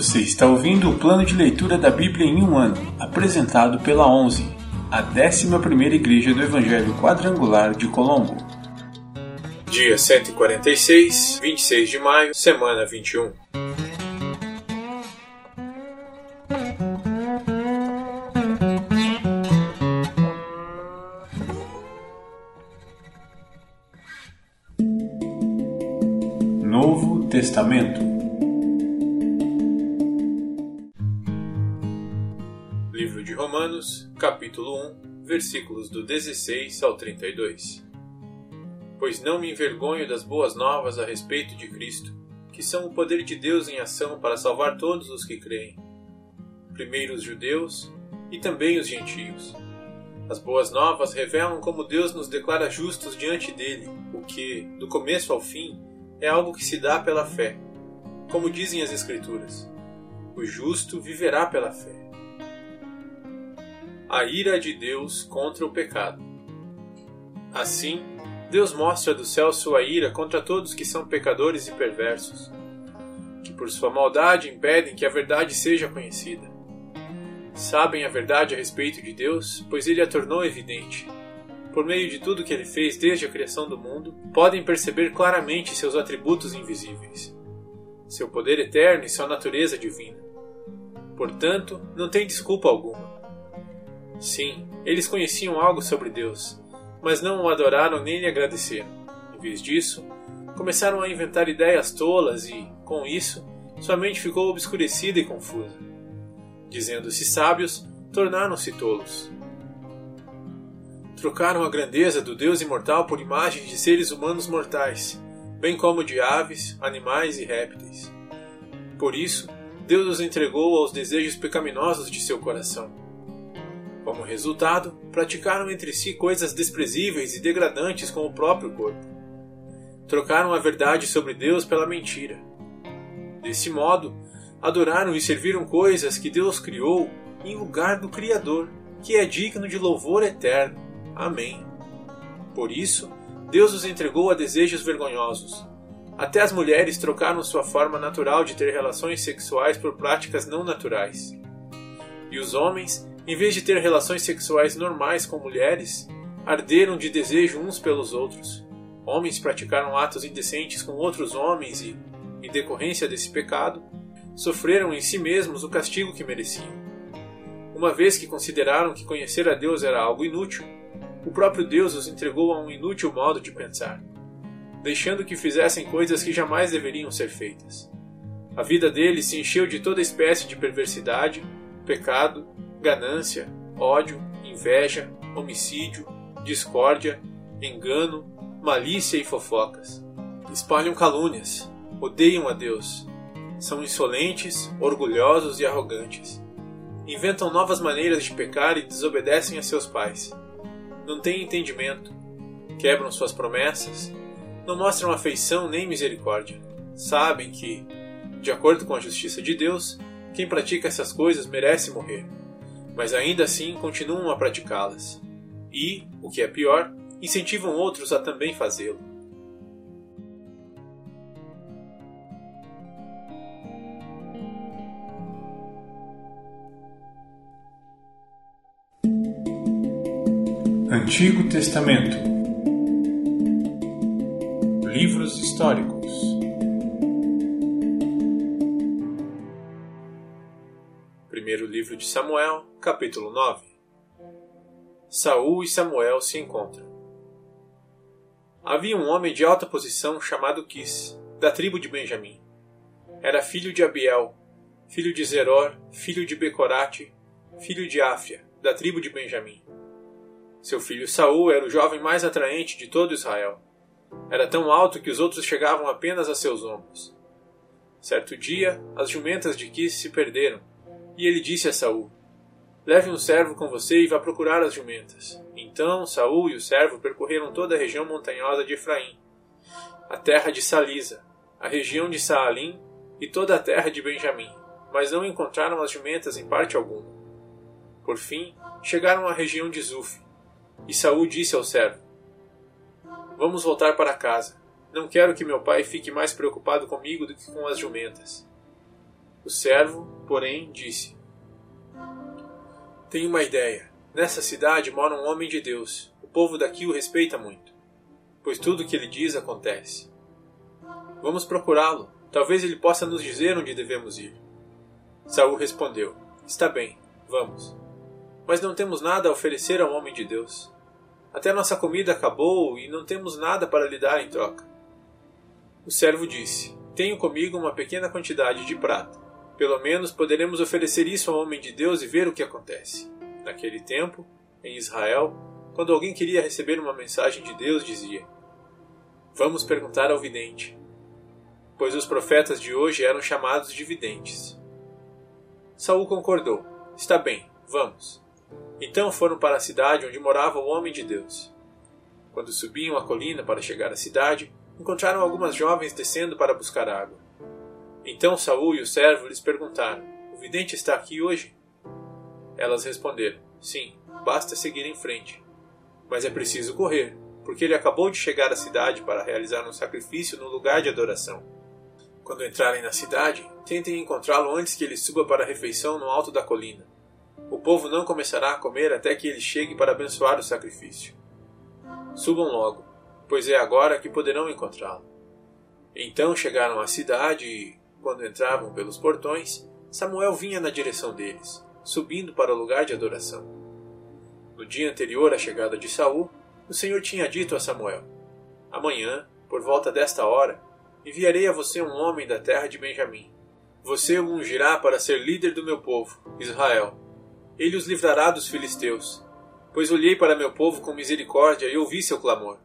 Você está ouvindo o plano de leitura da Bíblia em um ano, apresentado pela 11, a 11ª Igreja do Evangelho Quadrangular de Colombo. Dia 146, 26 de maio, semana 21. Novo Testamento Capítulo 1, versículos do 16 ao 32. Pois não me envergonho das boas novas a respeito de Cristo, que são o poder de Deus em ação para salvar todos os que creem, primeiro os judeus e também os gentios. As boas novas revelam como Deus nos declara justos diante dele, o que, do começo ao fim, é algo que se dá pela fé. Como dizem as Escrituras: o justo viverá pela fé. A ira de Deus contra o pecado. Assim, Deus mostra do céu sua ira contra todos que são pecadores e perversos, que por sua maldade impedem que a verdade seja conhecida. Sabem a verdade a respeito de Deus, pois ele a tornou evidente. Por meio de tudo que ele fez desde a criação do mundo, podem perceber claramente seus atributos invisíveis, seu poder eterno e sua natureza divina. Portanto, não tem desculpa alguma. Sim, eles conheciam algo sobre Deus, mas não o adoraram nem lhe agradeceram. Em vez disso, começaram a inventar ideias tolas e, com isso, sua mente ficou obscurecida e confusa. Dizendo-se sábios, tornaram-se tolos. Trocaram a grandeza do Deus imortal por imagens de seres humanos mortais, bem como de aves, animais e répteis. Por isso, Deus os entregou aos desejos pecaminosos de seu coração. Como resultado, praticaram entre si coisas desprezíveis e degradantes com o próprio corpo. Trocaram a verdade sobre Deus pela mentira. Desse modo, adoraram e serviram coisas que Deus criou em lugar do Criador, que é digno de louvor eterno. Amém. Por isso, Deus os entregou a desejos vergonhosos. Até as mulheres trocaram sua forma natural de ter relações sexuais por práticas não naturais. E os homens, em vez de ter relações sexuais normais com mulheres, arderam de desejo uns pelos outros. Homens praticaram atos indecentes com outros homens e, em decorrência desse pecado, sofreram em si mesmos o castigo que mereciam. Uma vez que consideraram que conhecer a Deus era algo inútil, o próprio Deus os entregou a um inútil modo de pensar, deixando que fizessem coisas que jamais deveriam ser feitas. A vida deles se encheu de toda espécie de perversidade, pecado, ganância, ódio, inveja, homicídio, discórdia, engano, malícia e fofocas. Espalham calúnias, odeiam a Deus, são insolentes, orgulhosos e arrogantes. Inventam novas maneiras de pecar e desobedecem a seus pais. Não têm entendimento, quebram suas promessas, não mostram afeição nem misericórdia. Sabem que, de acordo com a justiça de Deus, quem pratica essas coisas merece morrer, mas ainda assim continuam a praticá-las. E, o que é pior, incentivam outros a também fazê-lo. Antigo Testamento Livros históricos Primeiro livro de Samuel, capítulo 9 Saul e Samuel se encontram. Havia um homem de alta posição chamado Quis, da tribo de Benjamim. Era filho de Abiel, filho de Zeror, filho de Becorate, filho de Áfia, da tribo de Benjamim. Seu filho Saul era o jovem mais atraente de todo Israel. Era tão alto que os outros chegavam apenas a seus ombros. Certo dia, as jumentas de Quis se perderam, e ele disse a Saul: Leve um servo com você e vá procurar as jumentas. Então Saul e o servo percorreram toda a região montanhosa de Efraim, a terra de Salisa, a região de Saalim e toda a terra de Benjamim, mas não encontraram as jumentas em parte alguma. Por fim, chegaram à região de Zuf, e Saul disse ao servo: Vamos voltar para casa. Não quero que meu pai fique mais preocupado comigo do que com as jumentas. O servo, porém, disse: Tenho uma ideia. Nessa cidade mora um homem de Deus. O povo daqui o respeita muito, pois tudo o que ele diz acontece. Vamos procurá-lo. Talvez ele possa nos dizer onde devemos ir. Saul respondeu: Está bem, vamos. Mas não temos nada a oferecer ao homem de Deus. Até nossa comida acabou e não temos nada para lhe dar em troca. O servo disse: Tenho comigo uma pequena quantidade de prata. Pelo menos poderemos oferecer isso ao homem de Deus e ver o que acontece. Naquele tempo, em Israel, quando alguém queria receber uma mensagem de Deus, dizia: Vamos perguntar ao vidente. Pois os profetas de hoje eram chamados de videntes. Saul concordou: Está bem, vamos. Então foram para a cidade onde morava o homem de Deus. Quando subiam a colina para chegar à cidade, encontraram algumas jovens descendo para buscar água. Então Saul e o servo lhes perguntaram: O vidente está aqui hoje? Elas responderam: Sim, basta seguir em frente. Mas é preciso correr, porque ele acabou de chegar à cidade para realizar um sacrifício no lugar de adoração. Quando entrarem na cidade, tentem encontrá-lo antes que ele suba para a refeição no alto da colina. O povo não começará a comer até que ele chegue para abençoar o sacrifício. Subam logo, pois é agora que poderão encontrá-lo. Então chegaram à cidade e, quando entravam pelos portões, Samuel vinha na direção deles, subindo para o lugar de adoração. No dia anterior à chegada de Saul, o Senhor tinha dito a Samuel: Amanhã, por volta desta hora, enviarei a você um homem da terra de Benjamim. Você o ungirá para ser líder do meu povo, Israel. Ele os livrará dos filisteus, pois olhei para meu povo com misericórdia e ouvi seu clamor.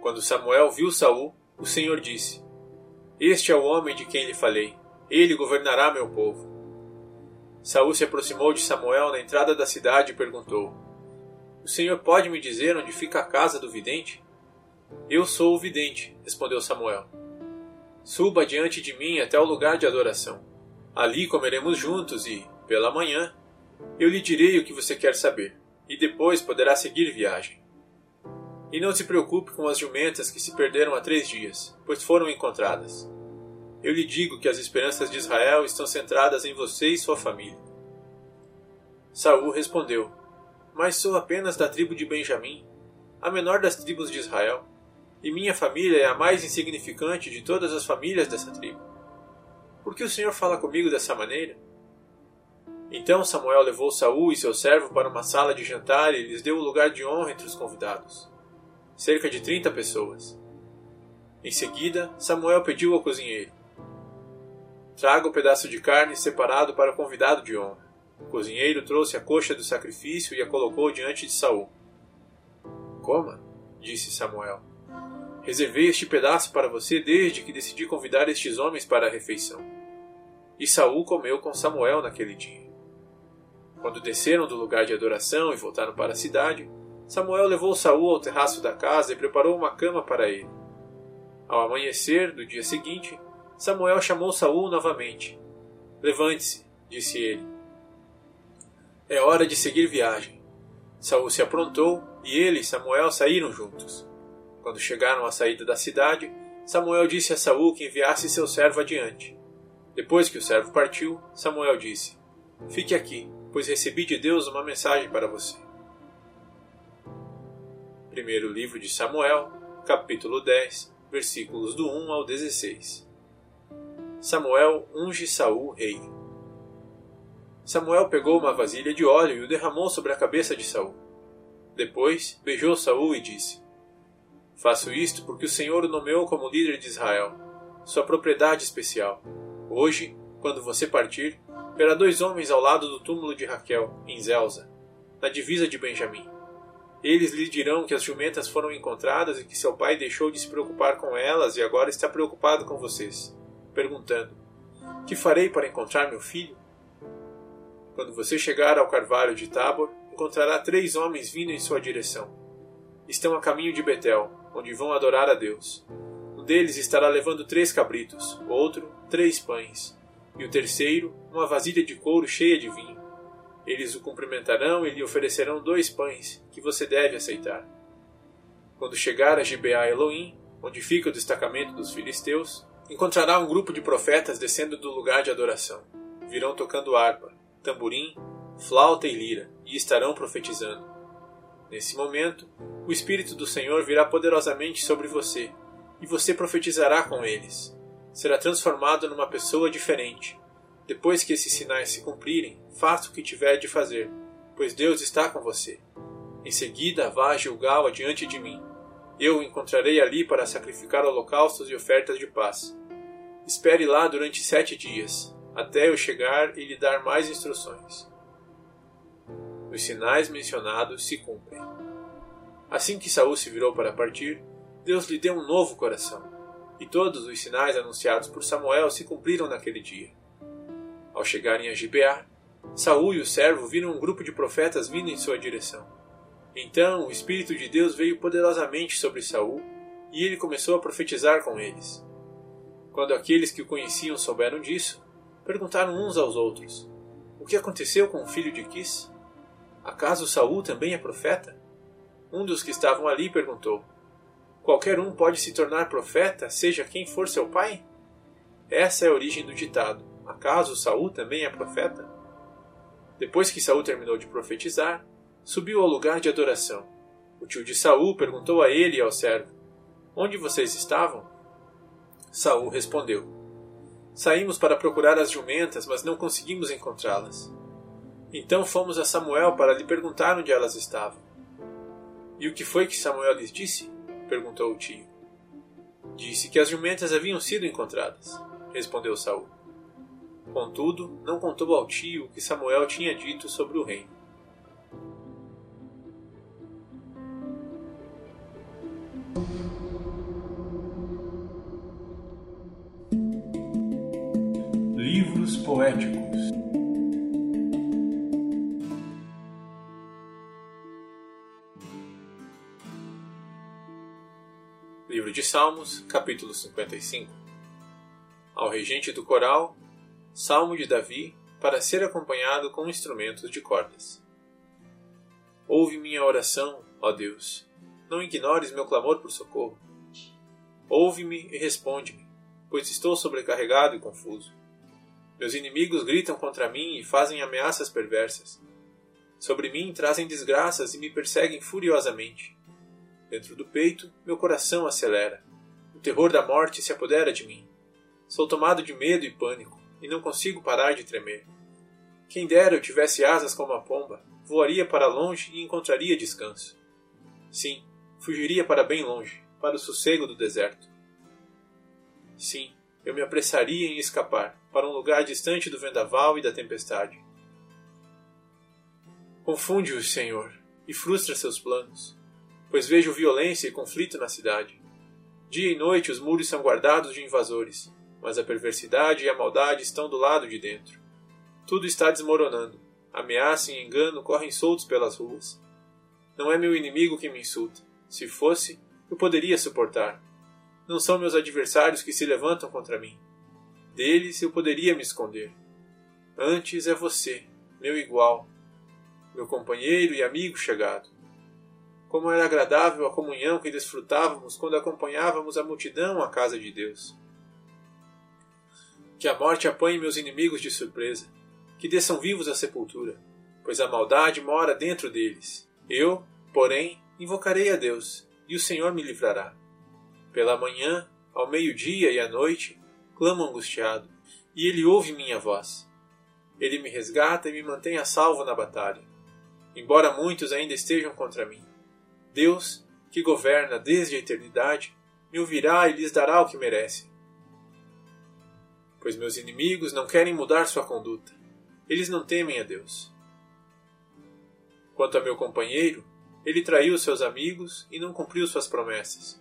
Quando Samuel viu Saul, o Senhor disse: Este é o homem de quem lhe falei. Ele governará meu povo. Saul se aproximou de Samuel na entrada da cidade e perguntou: O Senhor pode me dizer onde fica a casa do vidente? Eu sou o vidente, respondeu Samuel. Suba diante de mim até o lugar de adoração. Ali comeremos juntos e, pela manhã, eu lhe direi o que você quer saber, e depois poderá seguir viagem. E não se preocupe com as jumentas que se perderam há três dias, pois foram encontradas. Eu lhe digo que as esperanças de Israel estão centradas em você e sua família. Saul respondeu: Mas sou apenas da tribo de Benjamim, a menor das tribos de Israel, e minha família é a mais insignificante de todas as famílias dessa tribo. Por que o Senhor fala comigo dessa maneira? Então Samuel levou Saul e seu servo para uma sala de jantar e lhes deu o lugar de honra entre os convidados. Cerca de trinta pessoas. Em seguida, Samuel pediu ao cozinheiro: Traga o um pedaço de carne separado para o convidado de honra. O cozinheiro trouxe a coxa do sacrifício e a colocou diante de Saul. Coma, disse Samuel. Reservei este pedaço para você desde que decidi convidar estes homens para a refeição. E Saul comeu com Samuel naquele dia. Quando desceram do lugar de adoração e voltaram para a cidade, Samuel levou Saul ao terraço da casa e preparou uma cama para ele. Ao amanhecer do dia seguinte, Samuel chamou Saul novamente. Levante-se, disse ele. É hora de seguir viagem. Saul se aprontou e ele e Samuel saíram juntos. Quando chegaram à saída da cidade, Samuel disse a Saul que enviasse seu servo adiante. Depois que o servo partiu, Samuel disse: Fique aqui, pois recebi de Deus uma mensagem para você. Primeiro livro de Samuel, capítulo 10, versículos do 1 ao 16. Samuel unge Saul rei. Samuel pegou uma vasilha de óleo e o derramou sobre a cabeça de Saul. Depois beijou Saul e disse: Faço isto porque o Senhor o nomeou como líder de Israel, sua propriedade especial. Hoje, quando você partir, verá dois homens ao lado do túmulo de Raquel, em Zelza, na divisa de Benjamim. Eles lhe dirão que as jumentas foram encontradas e que seu pai deixou de se preocupar com elas e agora está preocupado com vocês, perguntando: Que farei para encontrar meu filho? Quando você chegar ao carvalho de Tabor, encontrará três homens vindo em sua direção. Estão a caminho de Betel, onde vão adorar a Deus. Um deles estará levando três cabritos, outro, três pães, e o terceiro, uma vasilha de couro cheia de vinho. Eles o cumprimentarão e lhe oferecerão dois pães, que você deve aceitar. Quando chegar a Gibeá Elohim, onde fica o destacamento dos filisteus, encontrará um grupo de profetas descendo do lugar de adoração. Virão tocando harpa, tamborim, flauta e lira, e estarão profetizando. Nesse momento, o Espírito do Senhor virá poderosamente sobre você, e você profetizará com eles. Será transformado numa pessoa diferente. Depois que esses sinais se cumprirem, faça o que tiver de fazer, pois Deus está com você. Em seguida, vá a Gilgal adiante de mim. Eu o encontrarei ali para sacrificar holocaustos e ofertas de paz. Espere lá durante sete dias, até eu chegar e lhe dar mais instruções. Os sinais mencionados se cumprem. Assim que Saul se virou para partir, Deus lhe deu um novo coração, e todos os sinais anunciados por Samuel se cumpriram naquele dia. Ao chegarem a Gibeá, Saul e o servo viram um grupo de profetas vindo em sua direção. Então o Espírito de Deus veio poderosamente sobre Saul, e ele começou a profetizar com eles. Quando aqueles que o conheciam souberam disso, perguntaram uns aos outros: O que aconteceu com o filho de Quis? Acaso Saul também é profeta? Um dos que estavam ali perguntou: Qualquer um pode se tornar profeta, seja quem for seu pai? Essa é a origem do ditado: Acaso Saul também é profeta? Depois que Saul terminou de profetizar, subiu ao lugar de adoração. O tio de Saul perguntou a ele e ao servo: Onde vocês estavam? Saul respondeu: Saímos para procurar as jumentas, mas não conseguimos encontrá-las. Então fomos a Samuel para lhe perguntar onde elas estavam. E o que foi que Samuel lhes disse? perguntou o tio. Disse que as jumentas haviam sido encontradas, respondeu Saul. Contudo, não contou ao tio o que Samuel tinha dito sobre o reino. Livros poéticos Livro de Salmos, capítulo 55 Ao regente do coral, Salmo de Davi, para ser acompanhado com instrumentos de cordas. Ouve minha oração, ó Deus, não ignores meu clamor por socorro. Ouve-me e responde-me, pois estou sobrecarregado e confuso. Meus inimigos gritam contra mim e fazem ameaças perversas. Sobre mim trazem desgraças e me perseguem furiosamente. Dentro do peito, meu coração acelera. O terror da morte se apodera de mim. Sou tomado de medo e pânico, e não consigo parar de tremer. Quem dera eu tivesse asas como a pomba, voaria para longe e encontraria descanso. Sim, fugiria para bem longe, para o sossego do deserto. Sim, eu me apressaria em escapar para um lugar distante do vendaval e da tempestade. Confunde-os, Senhor, e frustra seus planos pois vejo violência e conflito na cidade. Dia e noite os muros são guardados de invasores, mas a perversidade e a maldade estão do lado de dentro. Tudo está desmoronando. Ameaça e engano correm soltos pelas ruas. Não é meu inimigo que me insulta. Se fosse, eu poderia suportar. Não são meus adversários que se levantam contra mim. Deles eu poderia me esconder. Antes é você, meu igual, meu companheiro e amigo chegado. Como era agradável a comunhão que desfrutávamos quando acompanhávamos a multidão à casa de Deus. Que a morte apanhe meus inimigos de surpresa, que desçam vivos à sepultura, pois a maldade mora dentro deles. Eu, porém, invocarei a Deus, e o Senhor me livrará. Pela manhã, ao meio-dia e à noite, clamo angustiado, e ele ouve minha voz. Ele me resgata e me mantém a salvo na batalha, embora muitos ainda estejam contra mim. Deus, que governa desde a eternidade, me ouvirá e lhes dará o que merece. Pois meus inimigos não querem mudar sua conduta. Eles não temem a Deus. Quanto a meu companheiro, ele traiu seus amigos e não cumpriu suas promessas.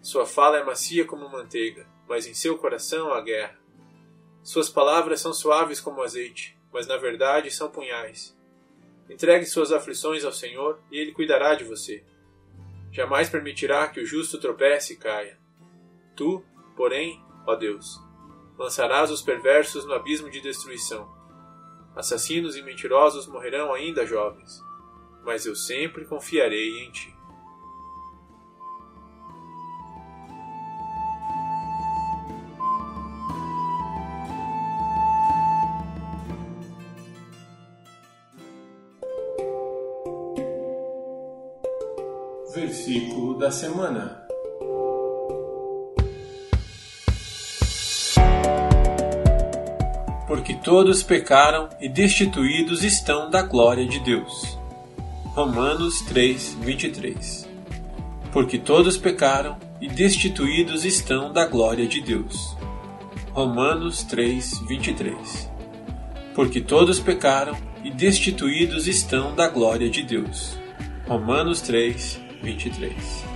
Sua fala é macia como manteiga, mas em seu coração há guerra. Suas palavras são suaves como azeite, mas na verdade são punhais. Entregue suas aflições ao Senhor e Ele cuidará de você. Jamais permitirá que o justo tropece e caia. Tu, porém, ó Deus, lançarás os perversos no abismo de destruição. Assassinos e mentirosos morrerão ainda jovens, mas eu sempre confiarei em ti. Versículo da semana. Porque todos pecaram e destituídos estão da glória de Deus. Romanos 3, 23. Porque todos pecaram e destituídos estão da glória de Deus. Romanos 3, 23. Porque todos pecaram e destituídos estão da glória de Deus. Romanos 3, 23.